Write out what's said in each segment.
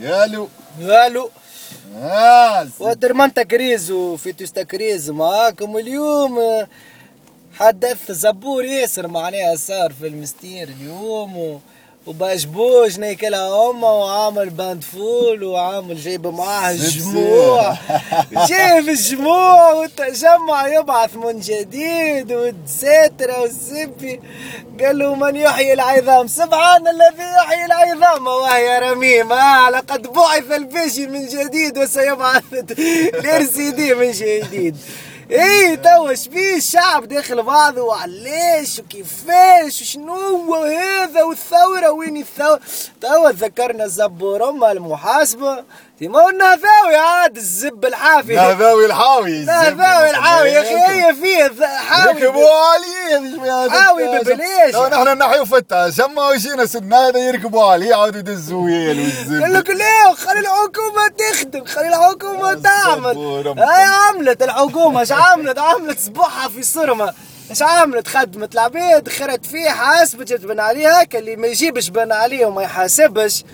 يالو. ألو آه ودرمان تكريز وفي تكريز معاكم اليوم. حدث زبور ياسر معناها صار في المستير اليوم. و... وباشبوش ناكلها امه وعامل باند فول وعامل جايب معاه الجموع. جايب الجموع والتجمع يبعث من جديد والدساترة والسبي قال له من يحيي العظام؟ سبحان الذي يحيي العظام وهي رميمة. لقد بعث البشي من جديد وسيبعث الارسيدي من جديد. إيه توا شبيه الشعب داخل بعضه؟ وعلاش وكيفاش؟ وشنو؟ هذا والثورة؟ وين الثورة؟ توا تذكرنا الزبور أما قلنا ذاوي عاد الزب الحافي نهذاوي الحاوي نهذاوي الحاوي. يا أخي هي فيه حاوي يركبوا عليه حاوي ببلاش لو نحن نحيو فتة شما وجينا سنة هذا يركبوا عليه يعاودوا يدزوا ويل قال لك لا خلي الحكومة تخدم خلي الحكومة تعمل. هاي عملت الحكومة اش عملت؟ عملت صبحها في صرمة اش عملت؟ خدمت العباد خرت فيه حاسبت بن عليها اللي ما يجيبش بن عليه وما يحاسبش.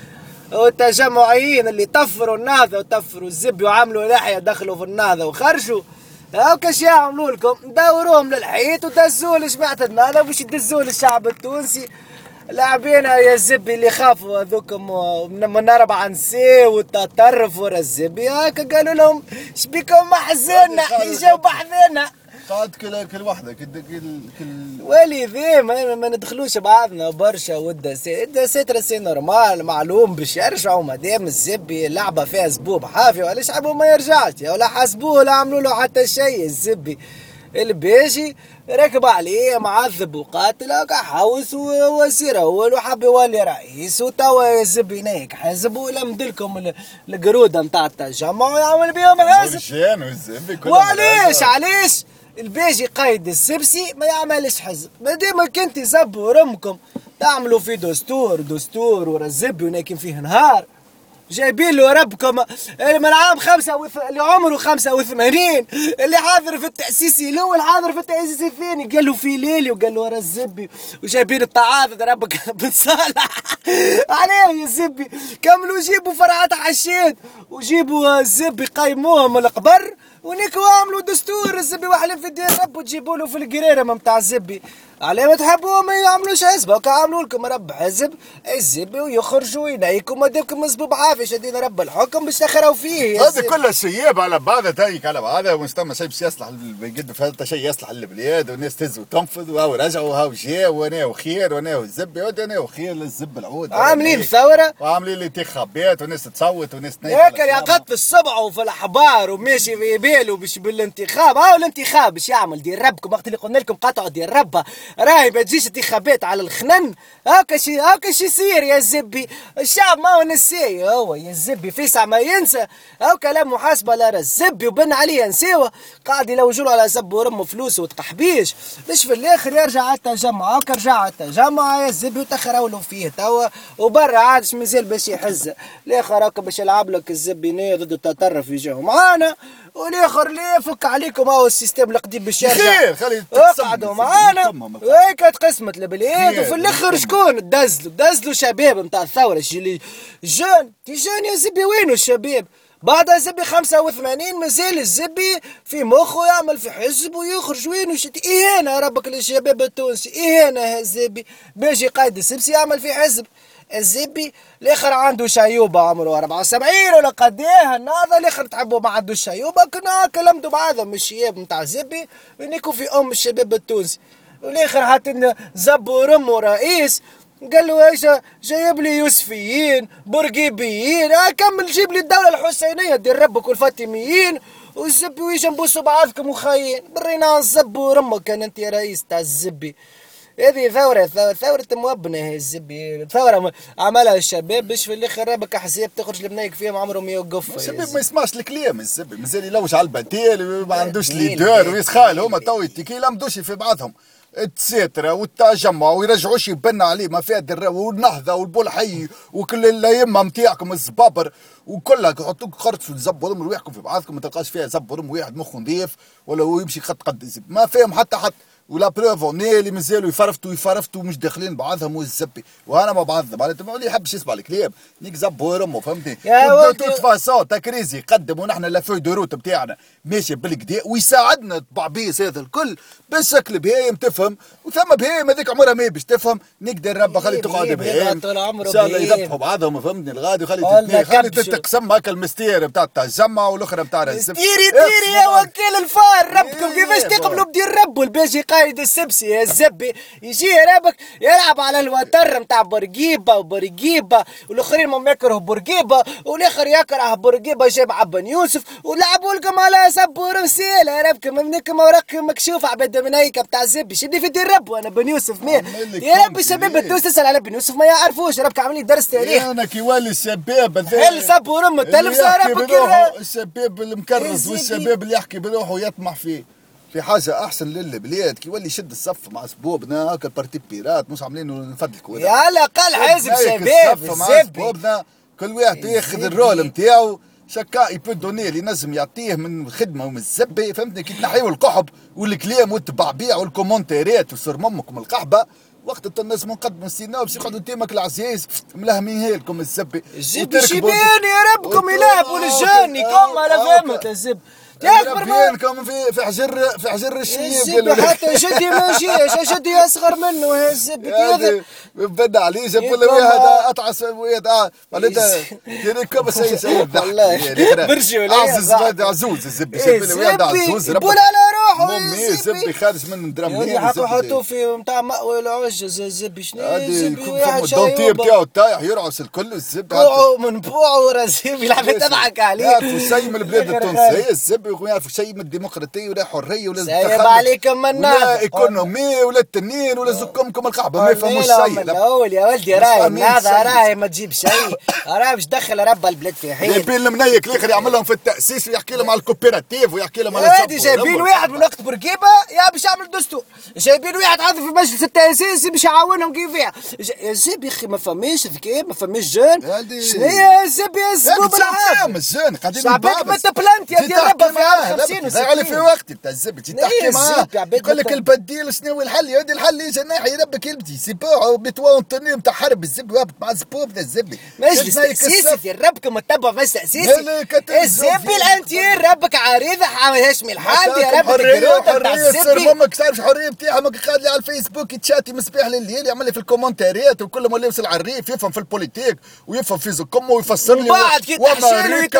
والتجمعيين اللي طفروا النهضة وطفروا الزب وعملوا لحية دخلوا في النهضة وخرجوا. هاكا شي يعملوا لكم. دوروهم للحيط ودزوا لجماعة النهضة باش يدزوا للشعب التونسي؟ لاعبين يا الزبي اللي خافوا هذوكم من أربعة نسي والتطرف ورا الزبي هاكا قالوا لهم شبيكم محزنة يجاو بحذنا قعد كل كل وحدة كل كل كل ولذا ما, ما ندخلوش بعضنا برشا والدسات الدسات راسي نورمال معلوم باش يرجعوا مادام الزبي لعبة فيها زبوب حافي وعلاش عبوا ما يرجعش ولا حسبوه ولا عملوا له حتى شيء الزبي الباجي ركب عليه معذب وقاتل حوس وسير أول وحب يولي رئيس وتوا الزبي هناك حزب ولا مدلكم القرودة نتاع التجمع ويعمل بيهم حزب وعلاش علاش الباجي قايد السبسي ما يعملش حزب. ما ديما كنت زبوا رمكم. تعملوا في دستور دستور ورا الزبي وناكن فيه نهار. جايبين له ربكم من عام خمسة وث... اللي عمره 85 اللي حاضر في التأسيسي الأول حاضر في التأسيسي الثاني. قال له في ليلي وقال له ورا الزبي. وجايبين التعاضد ربك بن صالح. عليه يا الزبي. كملوا جيبوا فرعات حشيد وجيبوا الزبي قيموهم القبر. ونيكو عملوا دستور الزبي وحلف في الدين رب وتجيبوا له في القريرة متاع الزبي. على ما تحبوا ما يعملوش حزب هكا عملوا لكم رب حزب الزبي ويخرجوا ينايكم وديكم زبوب عافية شدينا رب الحكم باش تخروا فيه. هذا كله شياب على بعضها تايك على بعضها ومستمع شيء باش يصلح بجد فهذا شيء يصلح للبلاد والناس تهز وتنفذ وهو رجعوا وهو جاء وأنا وخير وأنا والزبي وأنا وخير للزب العود. عاملين ثورة؟ وعاملين الانتخابات وناس تصوت وناس هيك اللي عقدت السبع وفي الأحبار وماشي في باله باش بالانتخاب. هاو الانتخاب؟ باش يعمل دير ربكم وقت اللي قلنا لكم قطعوا دير ربها. راهي ما تجيش انتخابات على الخنن. هاكا شي هاكا شي يصير يا زبي. الشعب ما هو نسي. هو يا زبي فيسع ما ينسى. هاو كلام محاسبة لا الزبي وبن عليه نسيوه. قاعد يلوجوا على زب ورمه فلوس وتقحبيش باش في الآخر يرجع على التجمع. هاكا رجع على التجمع يا زبي وتخروا فيه توا. وبرا عادش مازال باش يحز. الآخر هاكا باش يلعب لك الزبي ضد التطرف يجوا معانا والاخر اللي يفك عليكم هو السيستم القديم باش يرجع خير خلي اقعدوا معانا. وهيك تقسمت البلاد وفي الآخر شكون؟ دزلوا دزلوا شباب نتاع الثورة. اللي جون. تيجان يا زبي وينو الشباب؟ بعد الزبي 85 مازال الزبي في مخه يعمل في حزب ويخرج. وين وشتي اهانه ربك للشباب التونسي. اهانه الزبي باجي قايد السبسي يعمل في حزب. الزبي الآخر عنده شيوبه عمره 74 ولا قد إيه النهضه الآخر تحبوا ما عندوش شيوبه كنا كلمتوا بعضهم الشياب نتاع الزبي ونيكو في أم الشباب التونسي. والاخر حتى زبوا رمو رئيس قال له إيش جايب لي يوسفيين برقيبيين آه كمل جيب لي الدولة الحسينية دير ربك والفاطميين والزبي ويش نبوسوا بعضكم وخاين برينا الزب ورمك كان أنت يا رئيس تاع الزبي. هذه ثورة ثورة, ثورة موبنة الزبي. ثورة عملها الشباب باش في الآخر ربك احزاب تخرج لبنايك فيهم عمرهم يوقف الشباب ما يسمعش الكلام الزبي مازال يلوج على البديل ما عندوش ليدر ويسخال هما تو يتكي لمدوش في بعضهم. التساترة والتجمع ويرجعوش يبن عليه ما فيها الدرا والنهضة والبولحي وكل الأئمة نتاعكم الزبابر وكلها يحطوك خرطش وتزبوا رواحكم في بعضكم ما تلقاش فيها زب واحد مخه نظيف ولا هو يمشي خط قد ما فيهم حتى حتى ولا بروف اللي مازالوا يفرفتوا يفرفتوا مش داخلين بعضهم والزبي. وأنا ما بعضهم معناتها اللي يحبش يسمع الكلام نيك زبور امه فهمتني. يا توت فاسون تكريزي يقدم ونحن لا فو دو روت بتاعنا. ماشي بالكدا ويساعدنا طبعبيس هذا الكل بالشكل بهايم تفهم. وثم بهايم هذيك عمرها ما باش تفهم. نقدر ربي خلي تقعد بهايم إن شاء الله. يذبحوا بعضهم. فهمتني؟ الغادي خلي خلي. تتقسم هكا المستير بتاع التجمع والأخرى بتاع الزب ديري ديري يا وكيل الفار. ربكم إيه كيفاش. تقبلوا بدير ربو الباجي قايد السبسي يا الزبي. يجي رابك يلعب على الوتر نتاع بورقيبة وبورقيبة والآخرين ما يكرهوا بورقيبة والآخر يكره بورقيبة جاب عبن يوسف ولعبوا لكم على سبور مسيلة ربكم منكم اوراقكم مكشوفه عبد من هيك بتاع الزبي. شدي في دير ربو أنا بن يوسف مين يا ربي كنت شباب ليه؟ التونس تسأل على بن يوسف ما يعرفوش. ربك عاملين درس تاريخ. أنا كي يولي الشباب هل سبوا رم التلف اللي يحكي ربك بروحه الشباب المكرس سيدي. والشباب اللي يحكي بروحه ويطمح فيه. في حاجة أحسن للبلاد كي يولي يشد الصف مع سبوبنا هكا البارتي بيرات مش عاملينه نفدلكوا يا على الاقل هيك شباب الزبي. سبوبنا كل واحد ياخذ. الرول نتاعو شكا يبو دوني اللي نجم يعطيه من خدمة ومن الزبي فهمتني؟ كي تنحيو القحب والكلام والتبعبيع والكومنتيرات وصر ممكم القحبة وقت الناس نقدموا السينما باش يقعدوا تيمك العزيز ملهمين لكم الزبي. الزب وتركبوا- شبيني يا ربكم يلعبوا للجاني كم على فهمت الزب تكبر ما ربينكم في في حجر في حجر الشيب الزب حتى جدي ما جيش جدي أصغر منه يا الزب كذا. بدا عليه جاب ولا واحد اطعس واحد معناتها ديري كم سي سي والله. برجولية عزز صح. فهد عزوز الزبي إيه، جاب لي واحد عزوز يبول على روحه. الزبي. الزبي خارج من يا حطوا حطوا في نتاع مأوى العجز الزبي شنو الزبي الدونتي بتاعو طايح يرعس الكل الزبي بوعه من بوعه رزيب يلعب تضحك عليه. يعرفوا شيء من البلاد التونسية الزبي يعرفوا شيء من الديمقراطية ولا حريه ولا سايب عليكم من ولا ناظر. إيكونومي ولا التنين ولا زكمكم القحبه ما يفهموش شيء. من الأول يا ولدي راهي هذا. راهي ما تجيب شيء. راهي باش تدخل رب البلاد في حين. جايبين المنيك الآخر يعمل لهم في التأسيس ويحكي لهم على الكوبيراتيف ويحكي لهم على هادي جايبين. واحد من وقت بورقيبه يا باش يعمل دستور جايبين واحد عاضي في مجلس التأسيس باش يعاونهم كيف يا زب يا أخي ما فماش ذكاء ما فماش جون شنو يا زب يا الزبوب العام الزين قاعدين شعبك. ما تبلنت يا تحكي ربا في عام 50 لا، علي و60. في وقت. أنت الزب تحكي معاه. الزب يقول لك. البديل شنو الحل. يا الحل يجي ناحي ربك يلبتي سي بو بتوا التنين تاع حرب. الزب وابط مع زبوب ذا الزبي مجلس كسب. في مجلس لا، تأسيسي لا، كتب الزبي الزبي. الانتير ربك عريضة هاشمي الحادي يا ربك حرية سير الزبي مامك تعرف حرية بتاعها ما قاعد لي على الفيسبوك يتشاتي مصباح لليل يعمل لي في الكومنتاريات وكل ما لابس العريف يفهم في البوليتيك ويفهم في زكمه ويفسر لي وبعد كي تحشيله ويسكت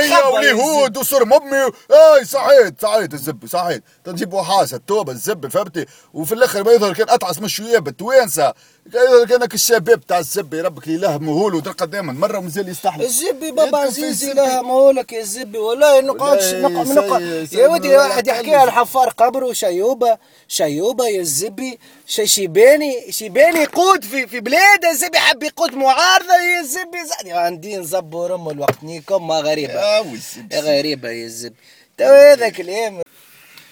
يخبى واليهود وصر مامي أي صحيت صحيت الزب صحيت. تجيب وحاسة توبة الزب فهمتي؟ وفي الآخر ما يظهر كان اطعس من شوية بالتوانسه يظهر كأنك الشباب تاع الزب ربك إله مهول ودرقة دائما مرة ومازال يستحمل الزبي بابا عزيزي الزبي. لها مولك يا الزبي والله نقعدش نقعد يا ودي واحد قلب. الحفار قبره شيوبه شيوبه يا الزبي شي شيباني شيباني يقود في في بلاد الزبي حب يقود معارضة يا الزبي. عندي نزبوا رم الوقت نيكم ما والزبي. غريبة يا الزبي. تو هذا كلام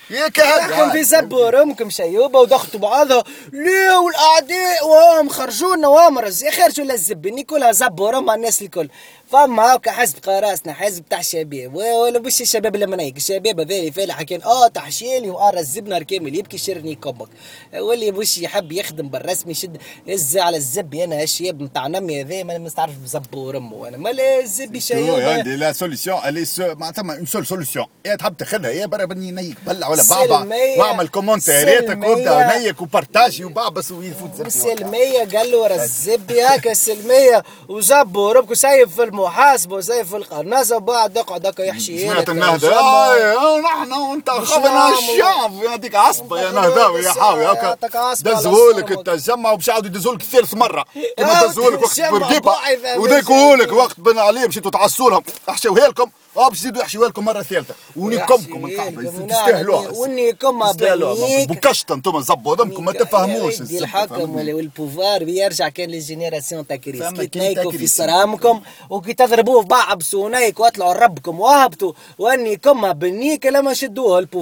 هيك راحكم في زبوا رمكم شيوبه وضغطوا بعضها. ليه والاعداء وهم خرجونا وهم رز خرجوا للزبني كلها زبوا على الناس الكل. فما هكا حزب قراصنا حزب تاع الشباب ولا مش الشباب اللي منيك الشباب هذول فالح كان آه تحشيلي واه الزبنر كامل يبكي شرني كبك واللي مش يحب يخدم بالرسمي يشد يز على الزبي أنا الشياب نتاع نمي هذا ما نستعرف زبوا رمه أنا ما لا الزبي شيوبه عندي لا سوليسيون الي معناتها اون سول سوليسيون يا تحب تاخذها يا برا بني نيك بلع ولا بابا سلمية. واعمل كومنتارياتك سلمية. وابدأ نيك وبارتاجي وبعبس ويفوت زبي. السلمية قال له ورا الزبي هكا السلمية وزبوا ربكو سايف في المحاسبة وسايف في القناصة وبعد يقعد هكا يحشي سمعت وشمع. آه نحن وانت خذنا نعمل؟ الشعب. هذيك عصبة يا نهضاوي يا حاوي. هكا يعطيك دزهولك صومك. التجمع وباش يعاودوا يدزهولك ثالث مرة. كما يا دزهولك وقت بعيدة وديكوهولك وقت بن عليه مشيتوا تعصوا لهم احشوها لكم آه باش يزيدوا يحشوها لكم مرة ثالثة. ونكمكم لكم تستاهلوها. ونيكم تستاهلوها بكشت أنتم زبوا دمكم ما تفهموش. الحكم والبوفار بيرجع كان للجينيراسيون تاع كريس كي تنيكوا في. صرامكم وكي تضربوه في بعض بسونيك واطلعوا ربكم وهبطوا. واني كما بنيك لما شدوه البوفار.